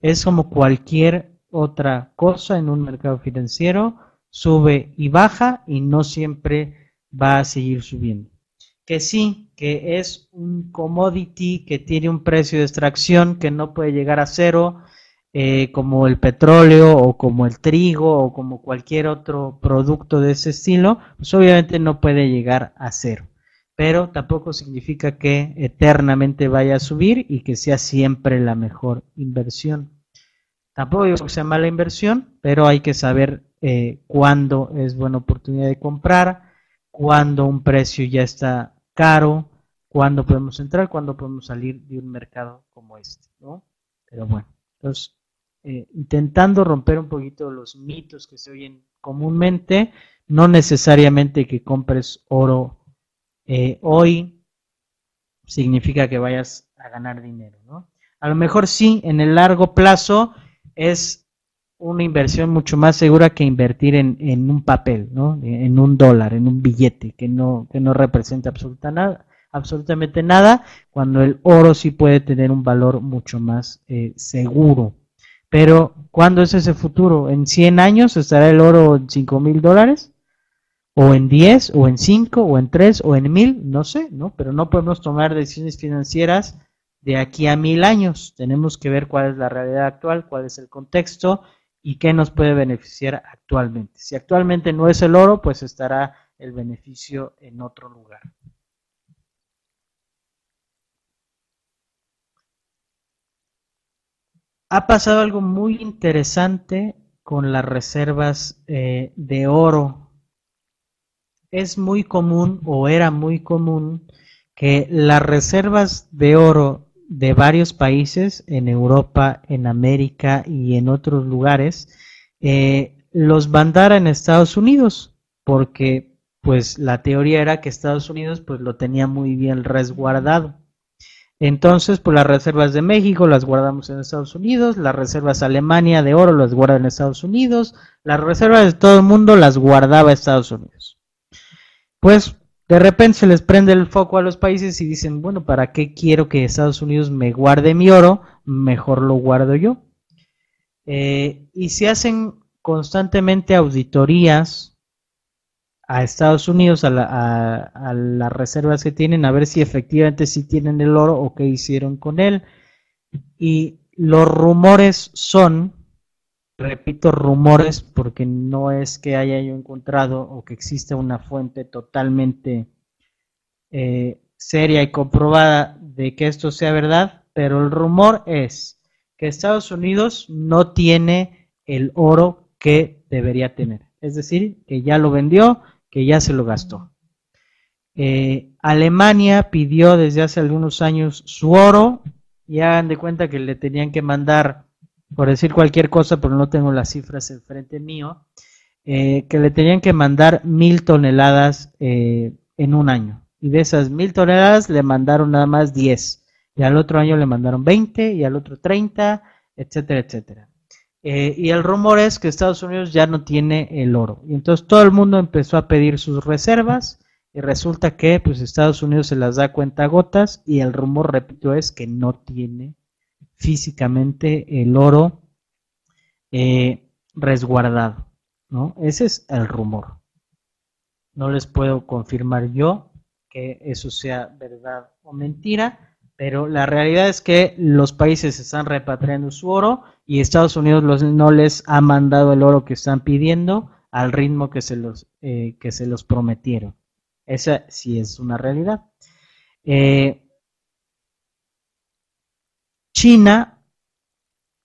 Speaker 1: Es como cualquier otra cosa en un mercado financiero, sube y baja y no siempre va a seguir subiendo. Que sí, que es un commodity que tiene un precio de extracción que no puede llegar a cero, eh, como el petróleo o como el trigo o como cualquier otro producto de ese estilo, pues obviamente no puede llegar a cero pero tampoco significa que eternamente vaya a subir y que sea siempre la mejor inversión. Tampoco digo que sea mala inversión, pero hay que saber eh, cuándo es buena oportunidad de comprar, cuándo un precio ya está caro, cuándo podemos entrar, cuándo podemos salir de un mercado como este, ¿no? Pero bueno, entonces, eh, intentando romper un poquito los mitos que se oyen comúnmente, no necesariamente que compres oro eh, hoy significa que vayas a ganar dinero, ¿no? A lo mejor sí, en el largo plazo es una inversión mucho más segura que invertir en, un papel, ¿no? En un dólar, en un billete que no, que no representa absoluta nada, absolutamente nada, cuando el oro sí puede tener un valor mucho más eh, seguro. Pero, ¿cuándo es ese futuro? ¿En 100 años estará el oro en 5 mil dólares? ¿O en 10? ¿O en 5? ¿O en 3? ¿O en 1000? No sé, ¿no? Pero no podemos tomar decisiones financieras de aquí a mil años. Tenemos que ver cuál es la realidad actual, cuál es el contexto y qué nos puede beneficiar actualmente. Si actualmente no es el oro, pues estará el beneficio en otro lugar. Ha pasado algo muy interesante con las reservas eh, de oro. Es muy común o era muy común que las reservas de oro de varios países en Europa, en América y en otros lugares, eh, los mandara en Estados Unidos, porque pues la teoría era que Estados Unidos pues lo tenía muy bien resguardado. Entonces, pues las reservas de México las guardamos en Estados Unidos, las reservas Alemania de oro las guarda en Estados Unidos, las reservas de todo el mundo las guardaba Estados Unidos. Pues de repente se les prende el foco a los países y dicen, bueno, ¿para qué quiero que Estados Unidos me guarde mi oro? Mejor lo guardo yo. Eh, y se hacen constantemente auditorías a Estados Unidos, a, a, las reservas que tienen, a ver si efectivamente sí tienen el oro o qué hicieron con él. Y los rumores son repito rumores porque no es que haya yo encontrado o que exista una fuente totalmente eh, seria y comprobada de que esto sea verdad, pero el rumor es que Estados Unidos no tiene el oro que debería tener. Es decir, que ya lo vendió, que ya se lo gastó. Eh, Alemania pidió desde hace algunos años su oro y hagan de cuenta que le tenían que mandar por decir cualquier cosa, pero no tengo las cifras enfrente mío, eh, que le tenían que mandar mil toneladas eh, en un año. Y de esas mil toneladas le mandaron nada más 10. Y al otro año le mandaron 20 y al otro 30, etcétera, etcétera. Eh, y el rumor es que Estados Unidos ya no tiene el oro. Y entonces todo el mundo empezó a pedir sus reservas y resulta que pues Estados Unidos se las da cuenta gotas y el rumor, repito, es que no tiene físicamente el oro eh, resguardado. ¿no? Ese es el rumor. No les puedo confirmar yo que eso sea verdad o mentira, pero la realidad es que los países están repatriando su oro y Estados Unidos no les ha mandado el oro que están pidiendo al ritmo que se los, eh, que se los prometieron. Esa sí es una realidad. Eh, China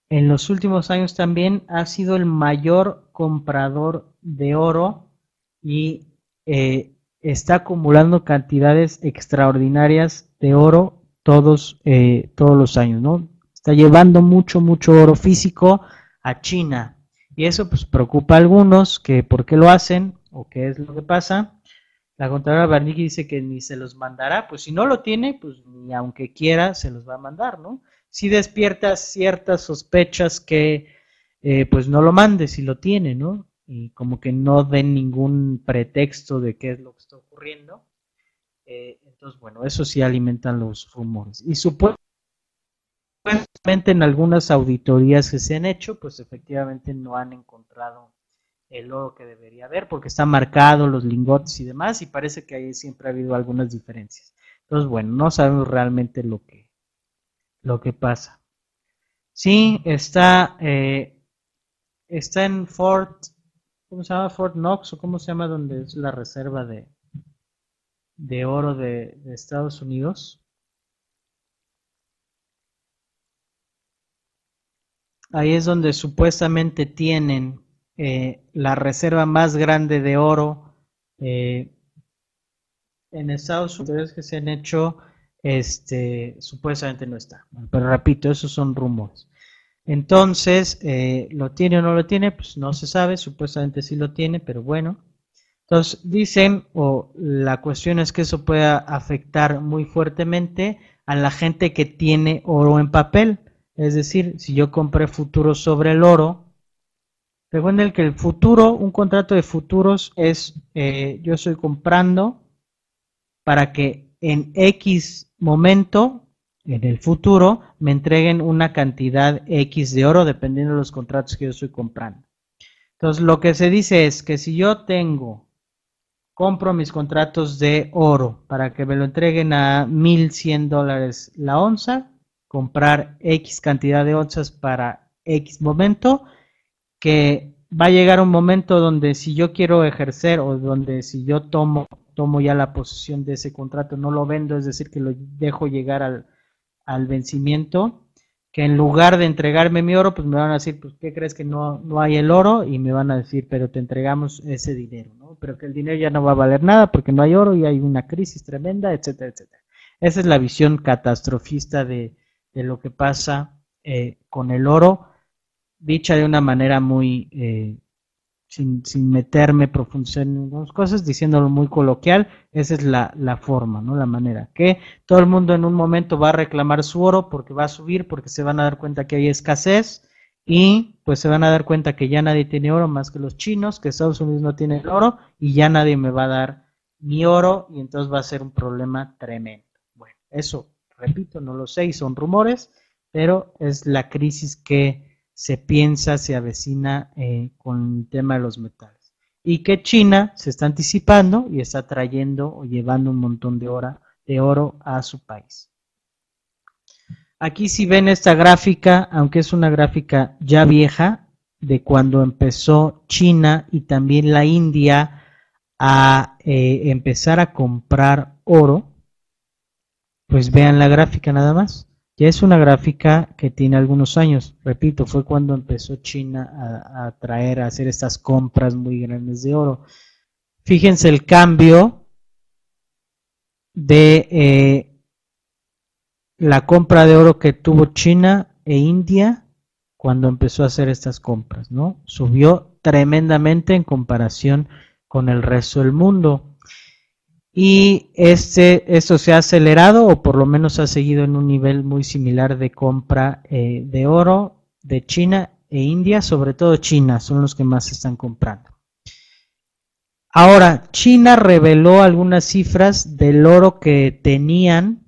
Speaker 1: en los últimos años también ha sido el mayor comprador de oro y eh, está acumulando cantidades extraordinarias de oro todos, todos los años, ¿no? Está llevando mucho, mucho oro físico a China. Y eso pues preocupa a algunos, que por qué lo hacen o qué es lo que pasa. La contadora Barnigui dice que ni se los mandará, pues si no lo tiene, pues ni aunque quiera se los va a mandar, ¿no? si despierta ciertas sospechas que eh, pues no lo mande si lo tiene, ¿no? Y como que no den ningún pretexto de qué es lo que está ocurriendo. Eh, entonces, bueno, eso sí alimentan los rumores. Y supuestamente en algunas auditorías que se han hecho, pues efectivamente no han encontrado el oro que debería haber, porque está marcado los lingotes y demás, y parece que ahí siempre ha habido algunas diferencias. Entonces, bueno, no sabemos realmente lo que, lo que pasa. Sí, está, eh, está en Fort, ¿cómo se llama? Fort Knox o cómo se llama donde es la reserva de, de oro de, Estados Unidos. Ahí es donde supuestamente tienen eh, la reserva más grande de oro eh, en Estados Unidos que se han hecho este, supuestamente no está. Pero repito, esos son rumores. Entonces, eh, ¿lo tiene o no lo tiene? Pues no se sabe, supuestamente sí lo tiene, pero bueno. Entonces, dicen, o la cuestión es que eso pueda afectar muy fuertemente a la gente que tiene oro en papel. Es decir, si yo compré futuros sobre el oro, recuerden que el futuro, un contrato de futuros es, eh, yo estoy comprando para que en X momento, en el futuro, me entreguen una cantidad X de oro dependiendo de los contratos que yo estoy comprando. Entonces, lo que se dice es que si yo tengo, compro mis contratos de oro para que me lo entreguen a 1100 dólares la onza, comprar X cantidad de onzas para X momento, que va a llegar un momento donde si yo quiero ejercer o donde si yo tomo, tomo ya la posesión de ese contrato, no lo vendo, es decir, que lo dejo llegar al, al vencimiento, que en lugar de entregarme mi oro, pues me van a decir, pues, ¿qué crees que no, no hay el oro? Y me van a decir, pero te entregamos ese dinero, ¿no? Pero que el dinero ya no va a valer nada porque no hay oro y hay una crisis tremenda, etcétera, etcétera. Esa es la visión catastrofista de, de lo que pasa eh, con el oro, dicha de una manera muy, eh, sin, sin, meterme profundizar en algunas cosas, diciéndolo muy coloquial, esa es la, la, forma, ¿no? La manera. Que todo el mundo en un momento va a reclamar su oro porque va a subir, porque se van a dar cuenta que hay escasez y pues se van a dar cuenta que ya nadie tiene oro más que los chinos, que Estados Unidos no tiene el oro y ya nadie me va a dar mi oro y entonces va a ser un problema tremendo. Bueno, eso repito, no lo sé y son rumores, pero es la crisis que se piensa, se avecina eh, con el tema de los metales. Y que China se está anticipando y está trayendo o llevando un montón de, de oro a su país. Aquí si ven esta gráfica, aunque es una gráfica ya vieja, de cuando empezó China y también la India a eh, empezar a comprar oro, pues vean la gráfica nada más. Ya es una gráfica que tiene algunos años. Repito, fue cuando empezó China a, traer, a hacer estas compras muy grandes de oro. Fíjense el cambio de eh, la compra de oro que tuvo China e India cuando empezó a hacer estas compras, ¿no? Subió tremendamente en comparación con el resto del mundo y este, esto se ha acelerado o por lo menos ha seguido en un nivel muy similar de compra eh, de oro de China e India, sobre todo China, son los que más están comprando. Ahora, China reveló algunas cifras del oro que tenían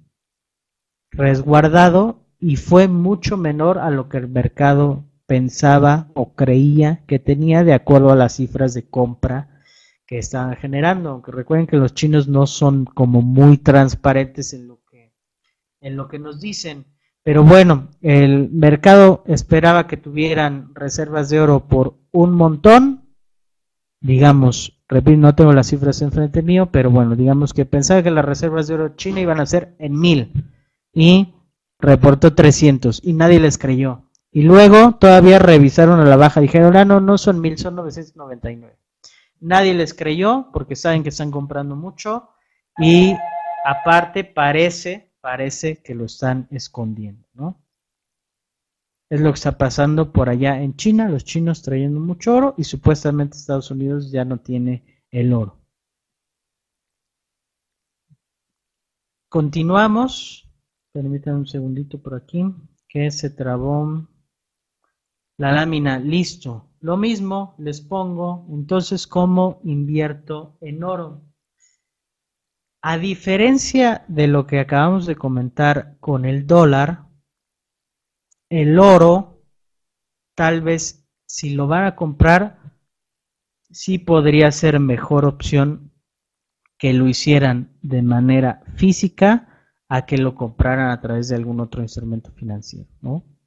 Speaker 1: resguardado y fue mucho menor a lo que el mercado pensaba o creía que tenía de acuerdo a las cifras de compra que están generando, aunque recuerden que los chinos no son como muy transparentes en lo que, en lo que nos dicen. Pero bueno, el mercado esperaba que tuvieran reservas de oro por un montón, digamos, repito, no tengo las cifras enfrente mío, pero bueno, digamos que pensaba que las reservas de oro china iban a ser en mil y reportó 300 y nadie les creyó. Y luego todavía revisaron a la baja, dijeron, ah, no, no son mil, son 999. Nadie les creyó porque saben que están comprando mucho y aparte parece, parece que lo están escondiendo, ¿no? Es lo que está pasando por allá en China, los chinos trayendo mucho oro y supuestamente Estados Unidos ya no tiene el oro. Continuamos. Permítanme un segundito por aquí. Que se trabó la lámina. Listo. Lo mismo les pongo, entonces, ¿cómo invierto en oro? A diferencia de lo que acabamos de comentar con el dólar, el oro, tal vez si lo van a comprar, sí podría ser mejor opción que lo hicieran de manera física a que lo compraran a través de algún otro instrumento financiero, ¿no?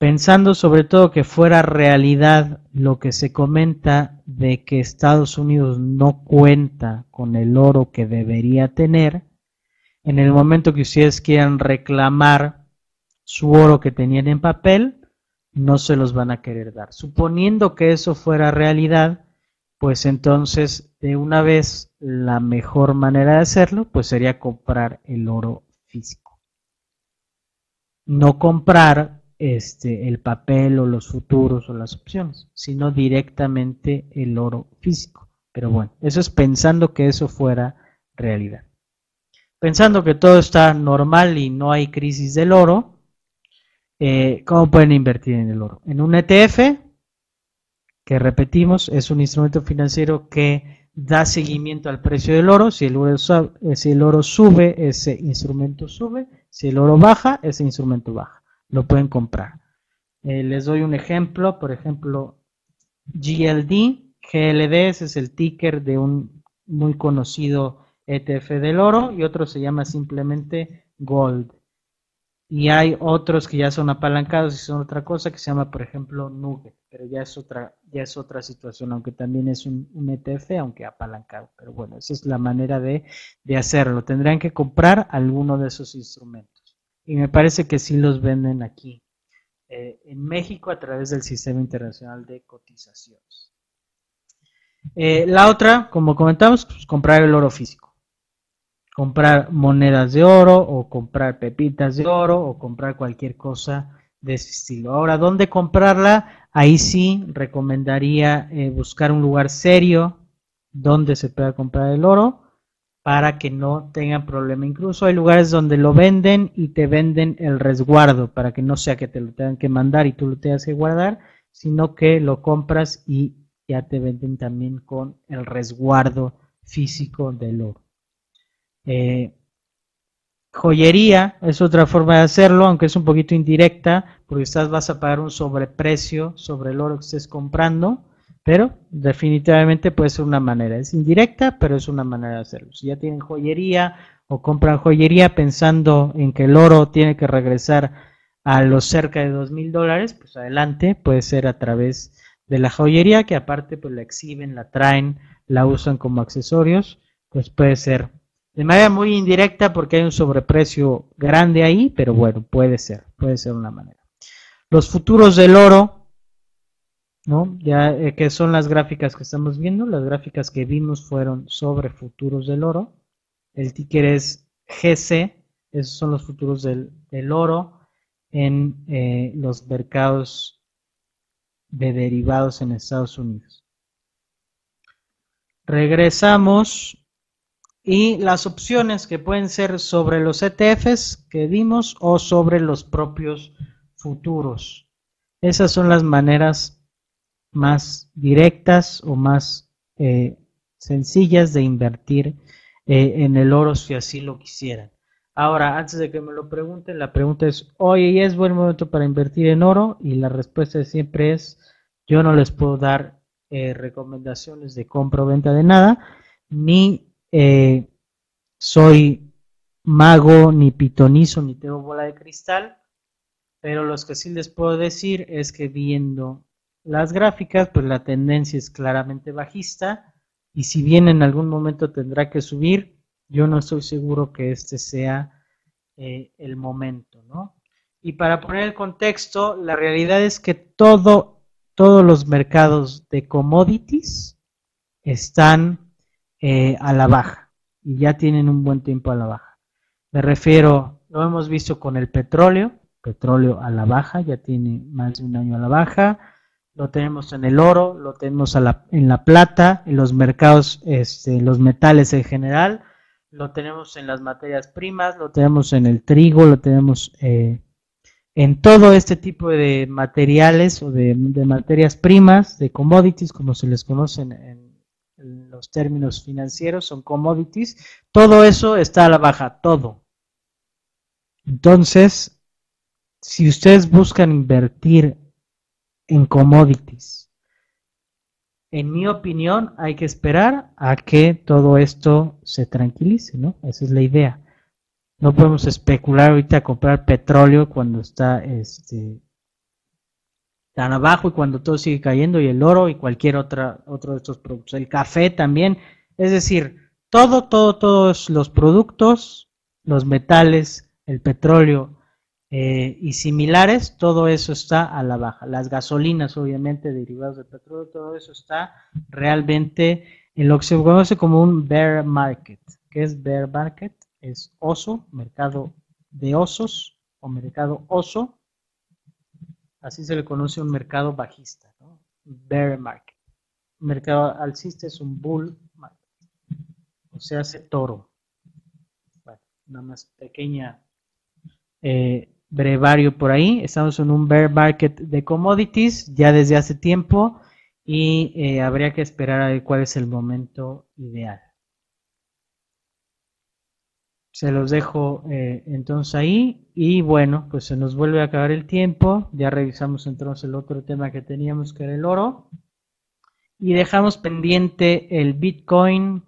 Speaker 1: Pensando sobre todo que fuera realidad lo que se comenta de que Estados Unidos no cuenta con el oro que debería tener, en el momento que ustedes quieran reclamar su oro que tenían en papel, no se los van a querer dar. Suponiendo que eso fuera realidad, pues entonces de una vez la mejor manera de hacerlo, pues sería comprar el oro físico. No comprar este, el papel o los futuros o las opciones, sino directamente el oro físico. Pero bueno, eso es pensando que eso fuera realidad. Pensando que todo está normal y no hay crisis del oro, eh, ¿cómo pueden invertir en el oro? En un ETF, que repetimos, es un instrumento financiero que da seguimiento al precio del oro. Si el oro, eh, si el oro sube, ese instrumento sube. Si el oro baja, ese instrumento baja. Lo pueden comprar. Eh, les doy un ejemplo, por ejemplo, GLD, GLD, ese es el ticker de un muy conocido ETF del oro y otro se llama simplemente Gold. Y hay otros que ya son apalancados y son otra cosa que se llama, por ejemplo, Nugget, pero ya es otra, ya es otra situación, aunque también es un, ETF, aunque apalancado. Pero bueno, esa es la manera de, hacerlo. Tendrían que comprar alguno de esos instrumentos. Y me parece que sí los venden aquí, eh, en México, a través del Sistema Internacional de Cotizaciones. Eh, la otra, como comentamos, pues comprar el oro físico comprar monedas de oro o comprar pepitas de oro o comprar cualquier cosa de ese estilo. Ahora, ¿dónde comprarla? Ahí sí recomendaría eh, buscar un lugar serio donde se pueda comprar el oro para que no tengan problema. Incluso hay lugares donde lo venden y te venden el resguardo para que no sea que te lo tengan que mandar y tú lo tengas que guardar, sino que lo compras y ya te venden también con el resguardo físico del oro. Eh, joyería es otra forma de hacerlo, aunque es un poquito indirecta, porque estás vas a pagar un sobreprecio sobre el oro que estés comprando, pero definitivamente puede ser una manera. Es indirecta, pero es una manera de hacerlo. Si ya tienen joyería o compran joyería pensando en que el oro tiene que regresar a los cerca de dos mil dólares, pues adelante, puede ser a través de la joyería, que aparte pues la exhiben, la traen, la usan como accesorios, pues puede ser de manera muy indirecta porque hay un sobreprecio grande ahí, pero bueno, puede ser, puede ser una manera. Los futuros del oro, ¿no? Ya eh, que son las gráficas que estamos viendo, las gráficas que vimos fueron sobre futuros del oro. El ticker es GC, esos son los futuros del, oro en eh, los mercados de derivados en Estados Unidos. Regresamos y las opciones que pueden ser sobre los ETFs que vimos o sobre los propios futuros. Esas son las maneras más directas o más eh, sencillas de invertir eh, en el oro si así lo quisieran. Ahora, antes de que me lo pregunten, la pregunta es, oye, ¿es buen momento para invertir en oro? Y la respuesta siempre es, yo no les puedo dar eh, recomendaciones de compra o venta de nada, ni soy mago, ni pitonizo, ni tengo bola de cristal, pero lo que sí les puedo decir es que viendo las gráficas, pues la tendencia es claramente bajista y si bien en algún momento tendrá que subir, yo no estoy seguro que este sea eh, el momento, ¿no? Y para poner el contexto, la realidad es que todo, todos los mercados de commodities están eh, a la baja y ya tienen un buen tiempo a la baja. Me refiero, lo hemos visto con el petróleo, petróleo a la baja, ya tiene más de un año a la baja, lo tenemos en el oro, lo tenemos en la plata, en los mercados, este, los metales en general, lo tenemos en las materias primas, lo tenemos en el trigo, lo tenemos eh, en todo este tipo de materiales o de, materias primas, de commodities, como se les conocen en, los términos financieros, son commodities, todo eso está a la baja, todo. Entonces, si ustedes buscan invertir en commodities, en mi opinión, hay que esperar a que todo esto se tranquilice, ¿no? Esa es la idea. No podemos especular ahorita a comprar petróleo cuando está este, tan abajo y cuando todo sigue cayendo y el oro y cualquier otra, otro de estos productos. El café también. Es decir, todo, todo, todos los productos, los metales, el petróleo eh, y similares, todo eso está a la baja. Las gasolinas, obviamente, derivados del petróleo, todo eso está realmente en lo que se conoce como un bear market. ¿Qué es bear market? es oso, mercado de osos o mercado oso. Así se le conoce un mercado bajista, ¿no? bear market. mercado alcista es un bull market, o sea, hace toro. Bueno, una más pequeña eh, brevario por ahí. Estamos en un bear market de commodities ya desde hace tiempo y eh, habría que esperar a ver cuál es el momento ideal. Se los dejo eh, entonces ahí y bueno, pues se nos vuelve a acabar el tiempo. Ya revisamos entonces el otro tema que teníamos que era el oro y dejamos pendiente el Bitcoin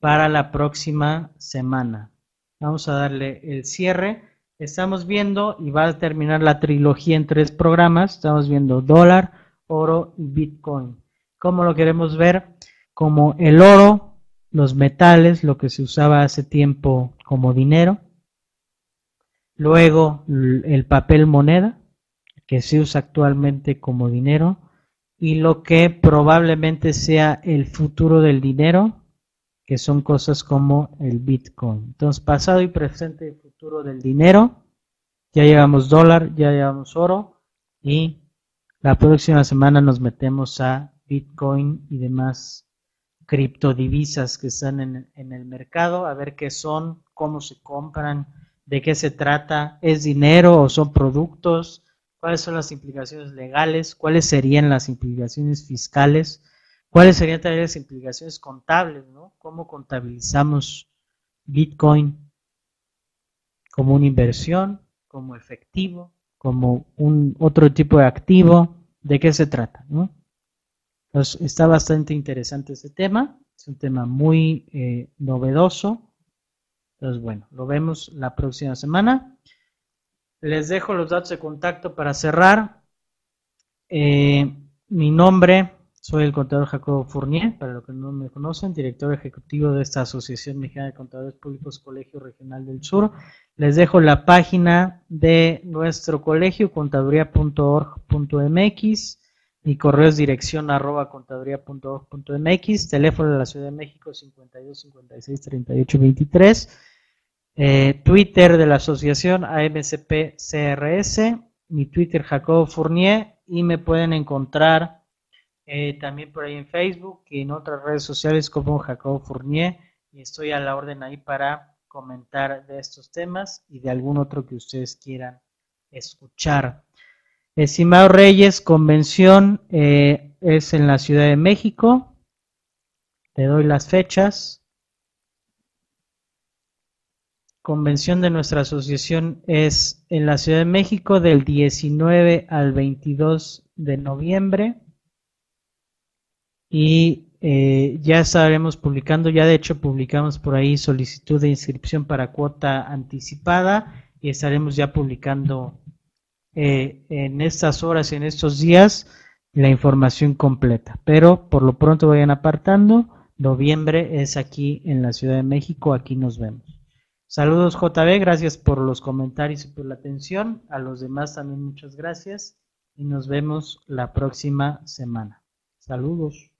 Speaker 1: para la próxima semana. Vamos a darle el cierre. Estamos viendo y va a terminar la trilogía en tres programas. Estamos viendo dólar, oro y Bitcoin. ¿Cómo lo queremos ver? Como el oro, los metales, lo que se usaba hace tiempo como dinero. Luego el papel moneda, que se usa actualmente como dinero. Y lo que probablemente sea el futuro del dinero, que son cosas como el Bitcoin. Entonces, pasado y presente del dinero. Ya llevamos dólar, ya llevamos oro. Y la próxima semana nos metemos a Bitcoin y demás criptodivisas que están en, el mercado, a ver qué son, cómo se compran, de qué se trata, es dinero o son productos, cuáles son las implicaciones legales, cuáles serían las implicaciones fiscales, cuáles serían también las implicaciones contables, ¿no? Cómo contabilizamos Bitcoin como una inversión, como efectivo, como un otro tipo de activo, de qué se trata, ¿no? está bastante interesante ese tema, es un tema muy eh, novedoso. Entonces, bueno, lo vemos la próxima semana. Les dejo los datos de contacto para cerrar. Eh, mi nombre, soy el contador Jacobo Fournier, para los que no me conocen, director ejecutivo de esta Asociación Mexicana de Contadores Públicos Colegio Regional del Sur. Les dejo la página de nuestro colegio, contaduría.org.mx mi correo es dirección arroba contaduría.org.mx, teléfono de la Ciudad de México 52 56 38 23, Twitter de la asociación AMCP CRS, mi Twitter Jacobo Fournier y me pueden encontrar eh, también por ahí en Facebook y en otras redes sociales como Jacobo Fournier y estoy a la orden ahí para comentar de estos temas y de algún otro que ustedes quieran escuchar. Estimado Reyes, convención eh, es en la Ciudad de México. Te doy las fechas. Convención de nuestra asociación es en la Ciudad de México del 19 al 22 de noviembre. Y eh, ya estaremos publicando, ya de hecho publicamos por ahí solicitud de inscripción para cuota anticipada y estaremos ya publicando eh, en estas horas y en estos días la información completa. Pero por lo pronto vayan apartando. Noviembre es aquí en la Ciudad de México. Aquí nos vemos. Saludos JB, gracias por los comentarios y por la atención. A los demás también muchas gracias y nos vemos la próxima semana. Saludos.